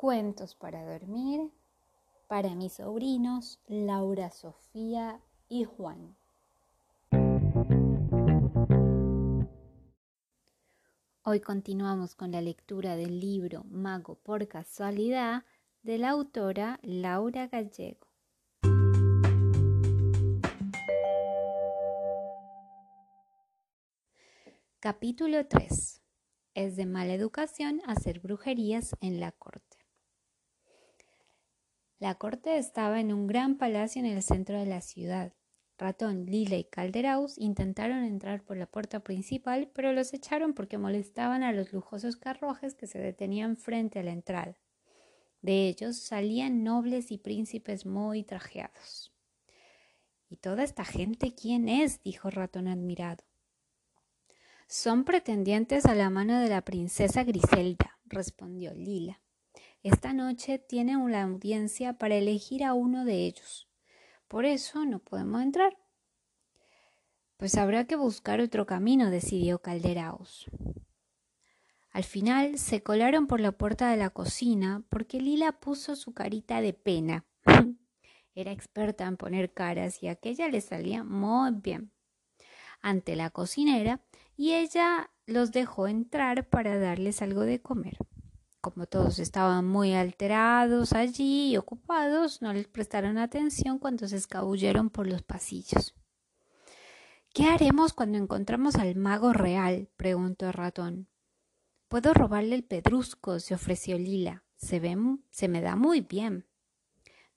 Cuentos para dormir para mis sobrinos Laura, Sofía y Juan. Hoy continuamos con la lectura del libro Mago por casualidad de la autora Laura Gallego. Capítulo 3. Es de mala educación hacer brujerías en la corte. La corte estaba en un gran palacio en el centro de la ciudad. Ratón, Lila y Calderaus intentaron entrar por la puerta principal, pero los echaron porque molestaban a los lujosos carruajes que se detenían frente a la entrada. De ellos salían nobles y príncipes muy trajeados. ¿Y toda esta gente quién es? dijo Ratón admirado. Son pretendientes a la mano de la princesa Griselda, respondió Lila. Esta noche tiene una audiencia para elegir a uno de ellos. Por eso no podemos entrar. Pues habrá que buscar otro camino, decidió Calderaos. Al final se colaron por la puerta de la cocina porque Lila puso su carita de pena. Era experta en poner caras y aquella le salía muy bien. Ante la cocinera y ella los dejó entrar para darles algo de comer. Como todos estaban muy alterados allí y ocupados, no les prestaron atención cuando se escabulleron por los pasillos. ¿Qué haremos cuando encontramos al mago real? preguntó el ratón. Puedo robarle el pedrusco, se ofreció Lila. Se, ve, se me da muy bien.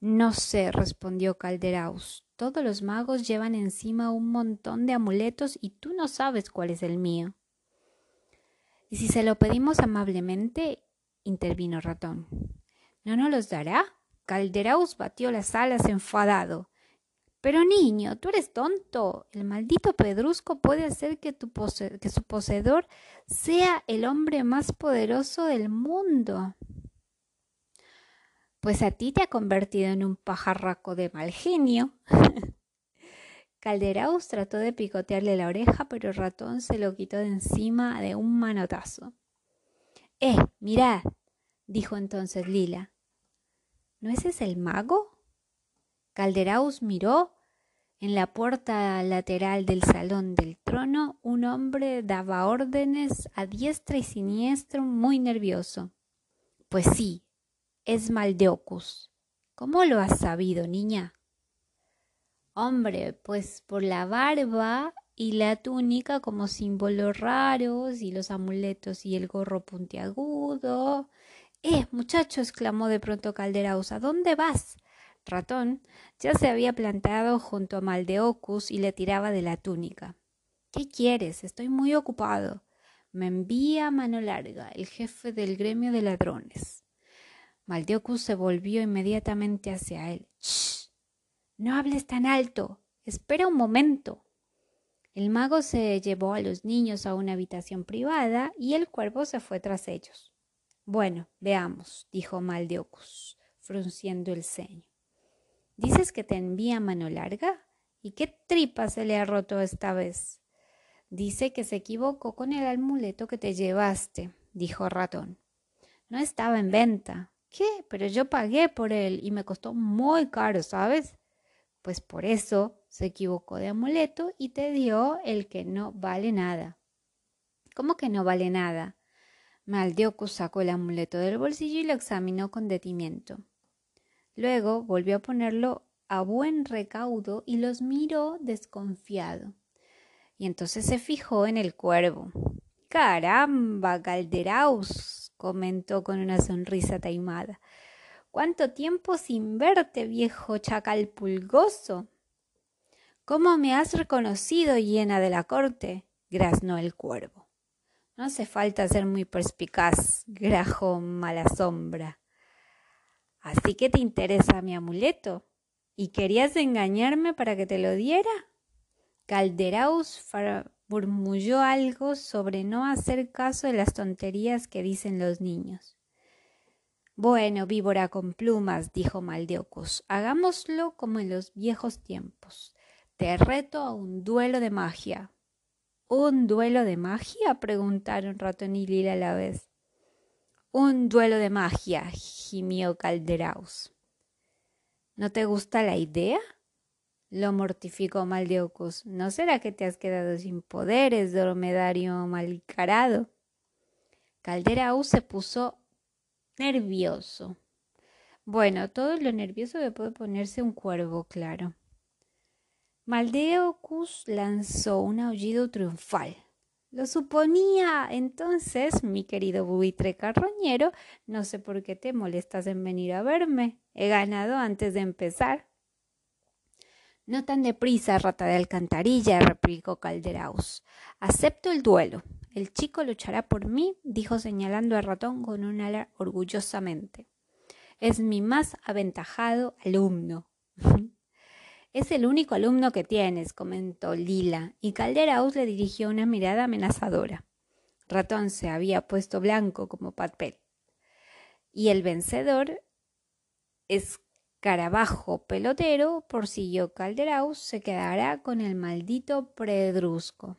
No sé, respondió Calderaus. Todos los magos llevan encima un montón de amuletos y tú no sabes cuál es el mío. ¿Y si se lo pedimos amablemente intervino Ratón. ¿No nos los dará? Calderaus batió las alas enfadado. Pero niño, tú eres tonto. El maldito pedrusco puede hacer que, tu que su poseedor sea el hombre más poderoso del mundo. Pues a ti te ha convertido en un pajarraco de mal genio. Calderaus trató de picotearle la oreja, pero ratón se lo quitó de encima de un manotazo. Eh, mirad, dijo entonces Lila. ¿No ese es el mago? Calderaus miró. En la puerta lateral del salón del trono, un hombre daba órdenes a diestra y siniestro, muy nervioso. Pues sí, es Maldeocus. ¿Cómo lo has sabido, niña? Hombre, pues por la barba y la túnica como símbolos raros y los amuletos y el gorro puntiagudo. Eh, muchacho, exclamó de pronto Calderaus, ¿a dónde vas? Ratón ya se había plantado junto a Maldeocus y le tiraba de la túnica. ¿Qué quieres? Estoy muy ocupado. Me envía mano larga, el jefe del gremio de ladrones. Maldeocus se volvió inmediatamente hacia él. ¡Shh! No hables tan alto. Espera un momento. El mago se llevó a los niños a una habitación privada y el cuervo se fue tras ellos. Bueno, veamos, dijo Maldeocus, frunciendo el ceño. ¿Dices que te envía mano larga? ¿Y qué tripa se le ha roto esta vez? Dice que se equivocó con el amuleto que te llevaste, dijo Ratón. No estaba en venta. ¿Qué? Pero yo pagué por él y me costó muy caro, ¿sabes? Pues por eso se equivocó de amuleto y te dio el que no vale nada. ¿Cómo que no vale nada? Maldeocus sacó el amuleto del bolsillo y lo examinó con detenimiento. Luego volvió a ponerlo a buen recaudo y los miró desconfiado. Y entonces se fijó en el cuervo. Caramba, Calderaus, comentó con una sonrisa taimada. ¿Cuánto tiempo sin verte, viejo chacal pulgoso? ¿Cómo me has reconocido llena de la corte? graznó el cuervo. No hace falta ser muy perspicaz, grajo mala sombra. Así que te interesa mi amuleto. ¿Y querías engañarme para que te lo diera? Calderaus murmulló algo sobre no hacer caso de las tonterías que dicen los niños. Bueno, víbora con plumas, dijo Maldeocus, hagámoslo como en los viejos tiempos. Te reto a un duelo de magia. ¿Un duelo de magia? preguntaron Ratón y Lila a la vez. Un duelo de magia, gimió Calderaus. ¿No te gusta la idea? Lo mortificó Maldeocus. ¿No será que te has quedado sin poderes, dromedario malcarado? Calderaus se puso nervioso. Bueno, todo lo nervioso que puede ponerse un cuervo, claro. Maldeocus lanzó un aullido triunfal. Lo suponía. Entonces, mi querido buitre carroñero, no sé por qué te molestas en venir a verme. He ganado antes de empezar. No tan deprisa, rata de alcantarilla, replicó Calderaus. Acepto el duelo. El chico luchará por mí, dijo señalando al ratón con un ala orgullosamente. Es mi más aventajado alumno. Es el único alumno que tienes, comentó Lila, y Calderaus le dirigió una mirada amenazadora. Ratón se había puesto blanco como papel. Y el vencedor, escarabajo pelotero, siguió Calderaus, se quedará con el maldito predrusco.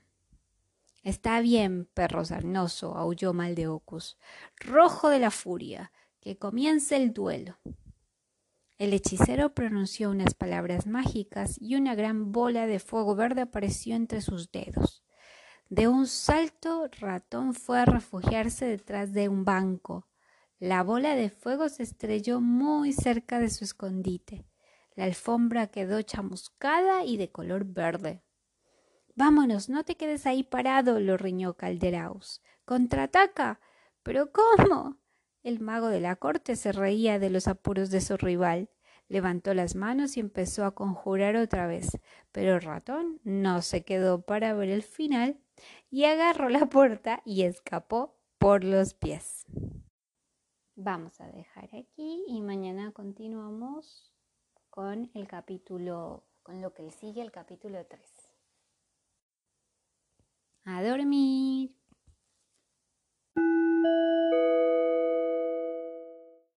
Está bien, perro sarnoso, aulló Maldeocus, rojo de la furia, que comience el duelo. El hechicero pronunció unas palabras mágicas y una gran bola de fuego verde apareció entre sus dedos. De un salto, Ratón fue a refugiarse detrás de un banco. La bola de fuego se estrelló muy cerca de su escondite. La alfombra quedó chamuscada y de color verde. Vámonos, no te quedes ahí parado, lo riñó Calderaus. ¡Contraataca! ¿Pero cómo? El mago de la corte se reía de los apuros de su rival. Levantó las manos y empezó a conjurar otra vez, pero el ratón no se quedó para ver el final y agarró la puerta y escapó por los pies. Vamos a dejar aquí y mañana continuamos con el capítulo, con lo que sigue el capítulo 3. A dormir.